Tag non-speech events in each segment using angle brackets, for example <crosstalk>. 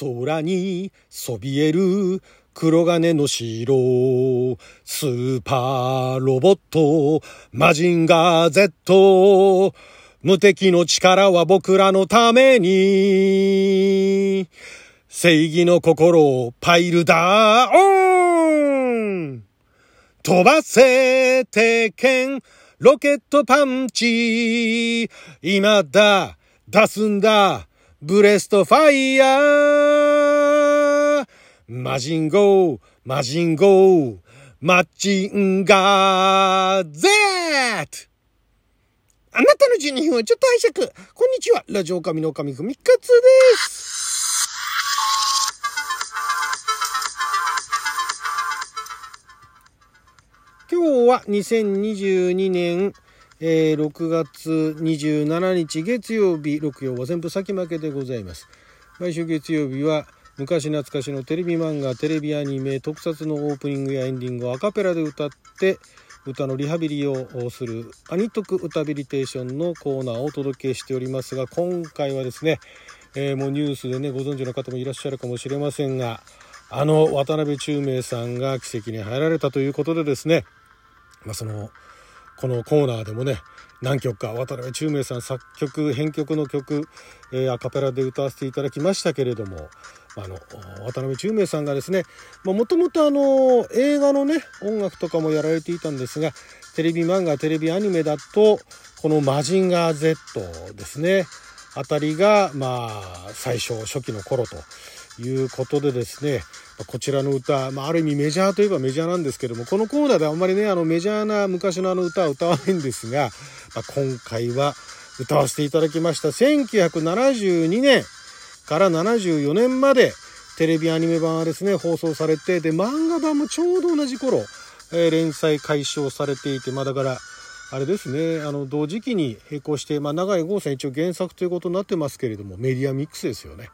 空にそびえる黒金の城、スーパーロボット、マジンガー Z、無敵の力は僕らのために、正義の心をパイルダーオン。飛ばせ鉄拳、ロケットパンチ、今だ、出すんだ、ブレストファイヤーマジンゴー、マジンゴー、マッチンガー Z! あなたの12分をちょっと拝借。こんにちは。ラジオ神の神ふみかつです。今日は2022年、えー、6月27日月曜日、6曜は全部先負けでございます。毎週月曜日は昔懐かしのテレビ漫画テレビアニメ特撮のオープニングやエンディングをアカペラで歌って歌のリハビリをするアニトク歌ビリテーションのコーナーをお届けしておりますが今回はですね、えー、もうニュースでねご存知の方もいらっしゃるかもしれませんがあの渡辺宙明さんが奇跡に入られたということでですね、まあ、そのこのコーナーでもね何曲か渡辺宙明さん作曲編曲の曲、えー、アカペラで歌わせていただきましたけれどもあの渡辺宙明さんがですねもともと映画のね音楽とかもやられていたんですがテレビ漫画テレビアニメだとこの「マジンガー Z」ですねあたりがまあ最初初期の頃ということでですねこちらの歌、まあ、ある意味メジャーといえばメジャーなんですけどもこのコーナーであんまりねあのメジャーな昔のあの歌は歌わないんですが、まあ、今回は歌わせていただきました1972年から74年までテレビアニメ版はですね放送されてで漫画版もちょうど同じ頃、えー、連載開始をされていてまあだからあれですねあの同時期に並行して、まあ、長井豪さん一応原作ということになってますけれどもメディアミックスですよね。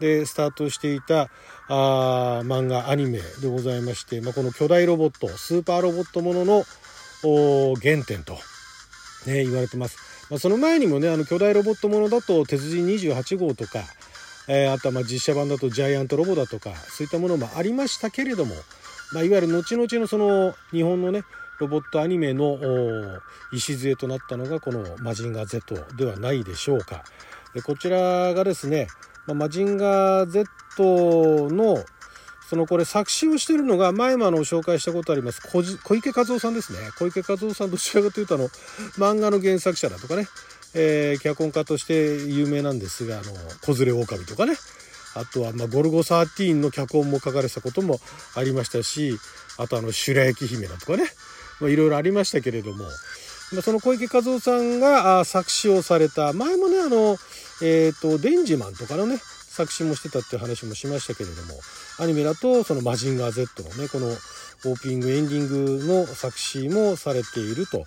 でスタートしていたあ漫画アニメでございまして、まあ、この巨大ロボットスーパーロボットものの原点と、ね、言われてます。まあ、その前にもねあの巨大ロボットものだと鉄人28号とかえー、あとはま実写版だとジャイアントロボだとかそういったものもありましたけれども、まあ、いわゆる後々のその日本のねロボットアニメの礎となったのがこの「マジンガー Z」ではないでしょうか。でこちらがですね、まあ、マジンガー Z のそのこれ作詞をしてるのが前もあの紹介したことあります小池和夫さんですね。小池和夫さんどちらかというとあの漫画の原作者だとかね。えー、脚本家として有名なんですが「あの子連れ狼」とかね。あとは、まあ、ゴルゴ13の脚本も書かれたこともありましたしあとあの白雪姫だとかね、いろいろありましたけれども、ま、その小池和夫さんが作詞をされた。前もねあのえっ、ー、とデンジマンとかのね作詞もしてたっていう話もしましたけれどもアニメだとその「マジンガー Z」のねこのオープニングエンディングの作詞もされていると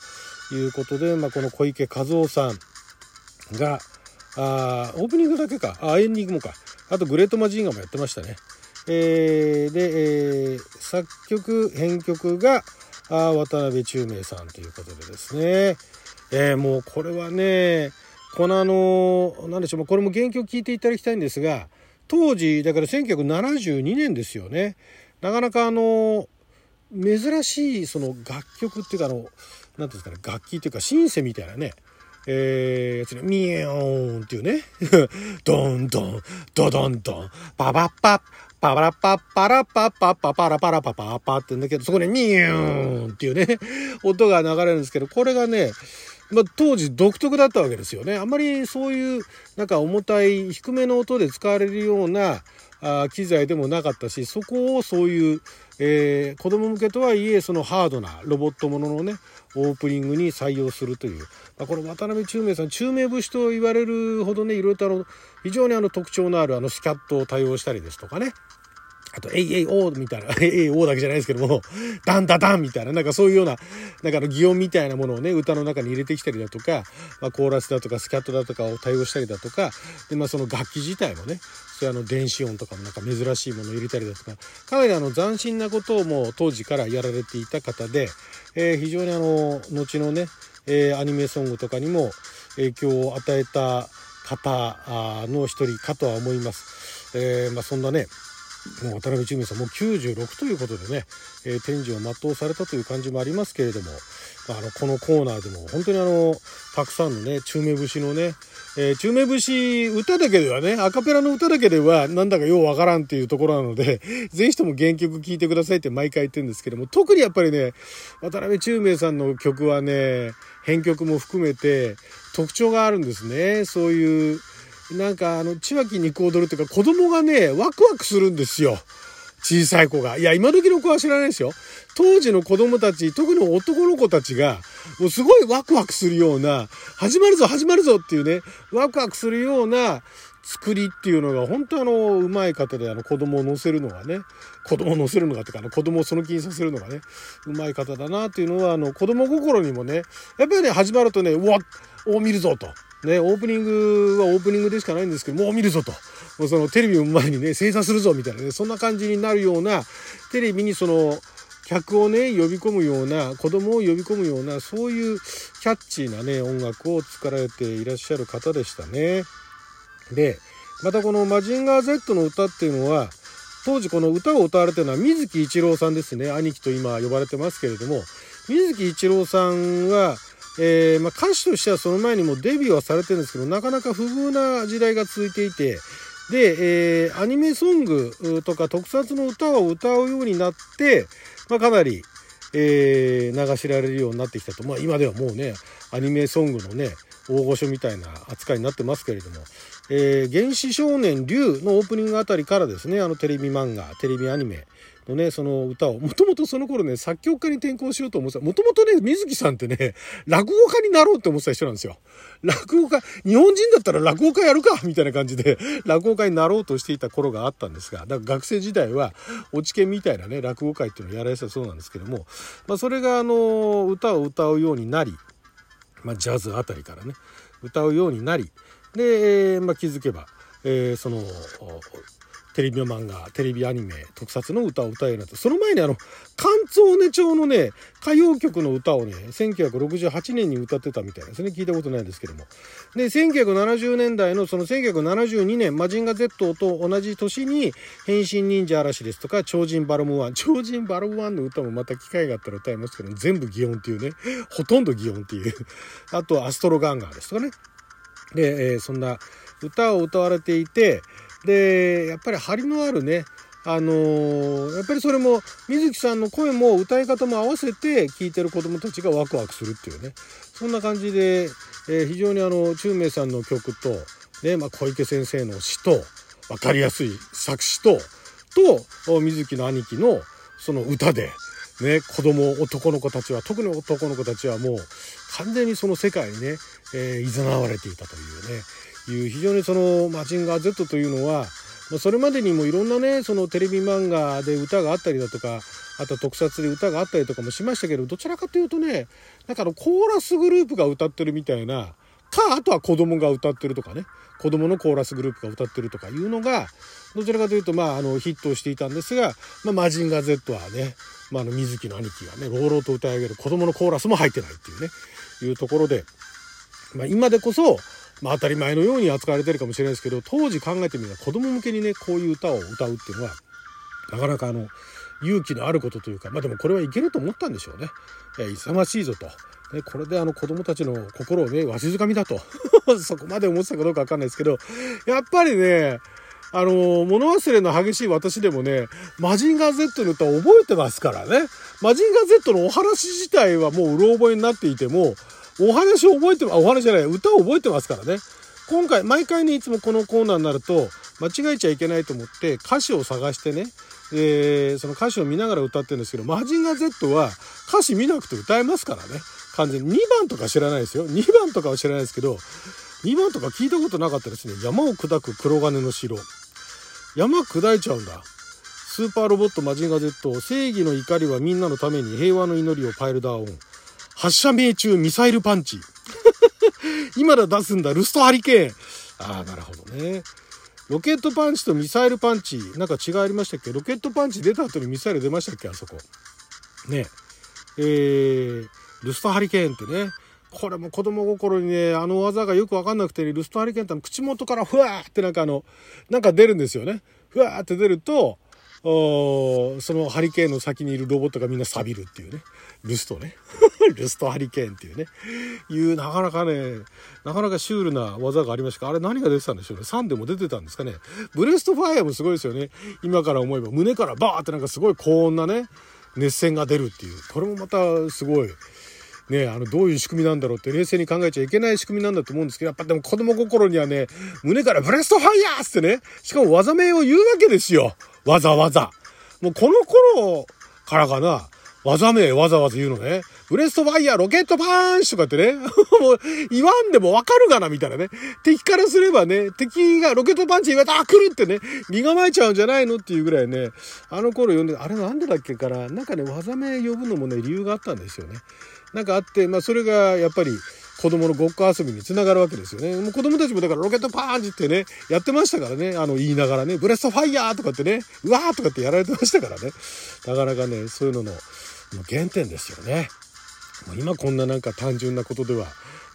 いうことで、まあ、この小池和夫さんが、あオープニングだけか、あ、エンディングもか。あと、グレートマジンガーもやってましたね。えー、で、えー、作曲、編曲が、あ渡辺宙明さんということでですね。えー、もうこれはね、このあの、なんでしょう、これも原曲聴いていただきたいんですが、当時、だから1972年ですよね。なかなかあの、珍しいその楽曲っていうかあの、なんていうんですかね、楽器っていうかシンセみたいなね、えー、やつね、ミヨーンっていうね、<laughs> ドンドン、ドドンドン、パパッパパパラパッパラパッパッパパラパラパパパってんだけど、そこでニューンっていうね、音が流れるんですけど、これがね、まあ、当時独特だったわけですよね。あんまりそういうなんか重たい低めの音で使われるようなあ機材でもなかったしそこをそういう、えー、子供向けとはいえそのハードなロボットもののねオープニングに採用するという、まあ、これ渡辺宙明さん中明節と言われるほどねいろいろとあの非常にあの特徴のあるあのスキャットを多用したりですとかねあと、えいえいおーみたいな、えいえいおーだけじゃないですけども、ダンダダンみたいな、なんかそういうような、なんかあの擬音みたいなものをね、歌の中に入れてきたりだとか、まあ、コーラスだとかスキャットだとかを対応したりだとか、で、まあその楽器自体もね、そういうあの電子音とかもなんか珍しいものを入れたりだとか、かなりあの斬新なことをもう当時からやられていた方で、えー、非常にあの、後のね、えー、アニメソングとかにも影響を与えた方の一人かとは思います。えー、まあ、そんなねもう渡辺中明さんもう96ということでね、えー、天寿を全うされたという感じもありますけれども、あのこのコーナーでも本当にあのたくさんのね中明節のね、えー、中明節歌だけではねアカペラの歌だけではなんだかようわからんっていうところなので <laughs> ぜひとも原曲聴いてくださいって毎回言ってるんですけども特にやっぱりね渡辺中明さんの曲はね編曲も含めて特徴があるんですね。そういうなんかあの、千秋肉踊るっていうか子供がね、ワクワクするんですよ。小さい子が。いや、今時の子は知らないですよ。当時の子供たち、特に男の子たちが、もうすごいワクワクするような、始まるぞ、始まるぞっていうね、ワクワクするような作りっていうのが、本当あの、うまい方で、あの、子供を乗せるのがね、子供を乗せるのがってか、あの、子供をその気にさせるのがね、うまい方だなっていうのは、あの、子供心にもね、やっぱりね、始まるとね、うわっお見るぞと。ね、オープニングはオープニングでしかないんですけど、もう見るぞと。もうそのテレビを前にね、精査するぞみたいなね、そんな感じになるような、テレビにその、客をね、呼び込むような、子供を呼び込むような、そういうキャッチーなね、音楽を作られていらっしゃる方でしたね。で、またこのマジンガー Z の歌っていうのは、当時この歌を歌われてるのは水木一郎さんですね。兄貴と今呼ばれてますけれども、水木一郎さんは、えー、まあ、歌手としてはその前にもデビューはされてるんですけど、なかなか不遇な時代が続いていて、で、えー、アニメソングとか特撮の歌を歌うようになって、まあ、かなり、えー、流しられるようになってきたと。まあ、今ではもうね、アニメソングのね、大御所みたいな扱いになってますけれども、えー、原始少年竜のオープニングあたりからですね、あのテレビ漫画、テレビアニメ、のね、その歌を、もともとその頃ね、作曲家に転向しようと思ってた。もともとね、水木さんってね、落語家になろうって思ってた人なんですよ。落語家、日本人だったら落語家やるかみたいな感じで、落語家になろうとしていた頃があったんですが、だから学生時代は、落ち研みたいなね、落語会っていうのをやられてたそうなんですけども、まあ、それがあの、歌を歌うようになり、まあ、ジャズあたりからね、歌うようになり、で、まあ、気づけば、えー、そのテレビ漫画、テレビアニメ、特撮の歌を歌えるようになって、その前にあの、関東根町のね、歌謡曲の歌をね、1968年に歌ってたみたいですね。聞いたことないんですけども。で、1970年代のその1972年、マジンガ Z と同じ年に、変身忍者嵐ですとか、超人バルムワン。超人バルムワンの歌もまた機会があったら歌いますけど、全部擬音っていうね、ほとんど擬音っていう。あと、アストロガンガーですとかね。で、えー、そんな歌を歌われていて、でやっぱり張りのあるねあのー、やっぱりそれも水木さんの声も歌い方も合わせて聴いてる子どもたちがワクワクするっていうね。そんな感じで、えー、非常にあの中明さんの曲と、ねまあ、小池先生の詩と分かりやすい作詞とと水木の兄貴のその歌で、ね、子供男の子たちは特に男の子たちはもう完全にその世界にね、えー、誘われていたというね。いう非常にそのマジンガー Z というのは、それまでにもいろんなねそのテレビ漫画で歌があったりだとかあと特撮で歌があったりとかもしましたけどどちらかというとねなんかのコーラスグループが歌ってるみたいなかあとは子供が歌ってるとかね子供のコーラスグループが歌ってるとかいうのがどちらかというとまああのヒットをしていたんですが、まあ、マジンガー Z はね、ま、あの水木の兄貴がね朗々と歌い上げる子供のコーラスも入ってないっていうねいうところで、まあ、今でこそまあ、当たり前のように扱われてるかもしれないですけど当時考えてみれば子供向けにねこういう歌を歌うっていうのはなかなかあの勇気のあることというかまあでもこれはいけると思ったんでしょうね。え勇ましいぞと。ね、これであの子供たちの心をねわしづかみだと <laughs> そこまで思ってたかどうかわかんないですけどやっぱりねあの物忘れの激しい私でもねマジンガー Z の歌覚えてますからねマジンガー Z のお話自体はもううろ覚えになっていてもお話を覚えて、あ、お話じゃない、歌を覚えてますからね。今回、毎回ね、いつもこのコーナーになると、間違えちゃいけないと思って歌詞を探してね、えー、その歌詞を見ながら歌ってるんですけど、マジンガー Z は歌詞見なくて歌えますからね。完全に。2番とか知らないですよ。2番とかは知らないですけど、2番とか聞いたことなかったですね。山を砕く黒金の城。山砕いちゃうんだ。スーパーロボットマジンガー Z、正義の怒りはみんなのために平和の祈りをパイルダウン。発射命中ミサイルパンチ。<laughs> 今だ出すんだ、ルストハリケーン。ああ、なるほどね。ロケットパンチとミサイルパンチ、なんか違いありましたっけ？ロケットパンチ出た後にミサイル出ましたっけ？あそこ。ね。えー、ルストハリケーンってね、これも子供心にね、あの技がよくわかんなくて、ね、ルストハリケーンって口元からふわーってなんかあの、なんか出るんですよね。ふわーって出ると、そのハリケーンの先にいるロボットがみんな錆びるっていうね。ルストね。<laughs> ルストハリケーンっていうね。いう、なかなかね、なかなかシュールな技がありましたあれ何が出てたんでしょうね。3でも出てたんですかね。ブレストファイアもすごいですよね。今から思えば胸からバーってなんかすごい高温なね、熱線が出るっていう。これもまたすごい。ね、あの、どういう仕組みなんだろうって冷静に考えちゃいけない仕組みなんだと思うんですけど、やっぱでも子供心にはね、胸からブレストファイヤーってね、しかも技名を言うわけですよ。わざわざ。もうこの頃からかな、技名わざわざ言うのね。ブレストファイヤー、ロケットパーンチとかってね、<laughs> もう言わんでもわかるがな、みたいなね。敵からすればね、敵がロケットパンチ言われたら、来るってね、身構えちゃうんじゃないのっていうぐらいね、あの頃読んで、あれなんでだっけから、なんかね、技名呼ぶのもね、理由があったんですよね。なんかあって、まあそれがやっぱり、子供のごっこ遊びにつながるわけですよね。もう子供たちもだからロケットパーンチってね、やってましたからね。あの言いながらね、ブレストファイヤーとかってね、うわーとかってやられてましたからね。なかなかね、そういうのの原点ですよね。もう今こんななんか単純なことでは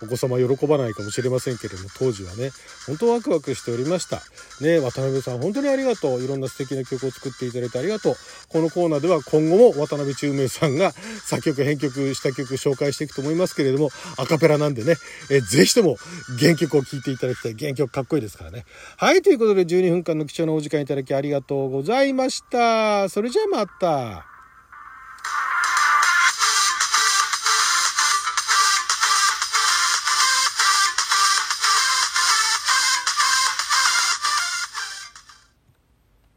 お子様喜ばないかもしれませんけれども当時はね本当ワクワクしておりました。ね渡辺さん本当にありがとう。いろんな素敵な曲を作っていただいてありがとう。このコーナーでは今後も渡辺宙明さんが <laughs> 作曲編曲した曲紹介していくと思いますけれどもアカペラなんでねえぜひとも原曲を聴いていただきたい。原曲かっこいいですからね。はいということで12分間の貴重なお時間いただきありがとうございました。それじゃあまた。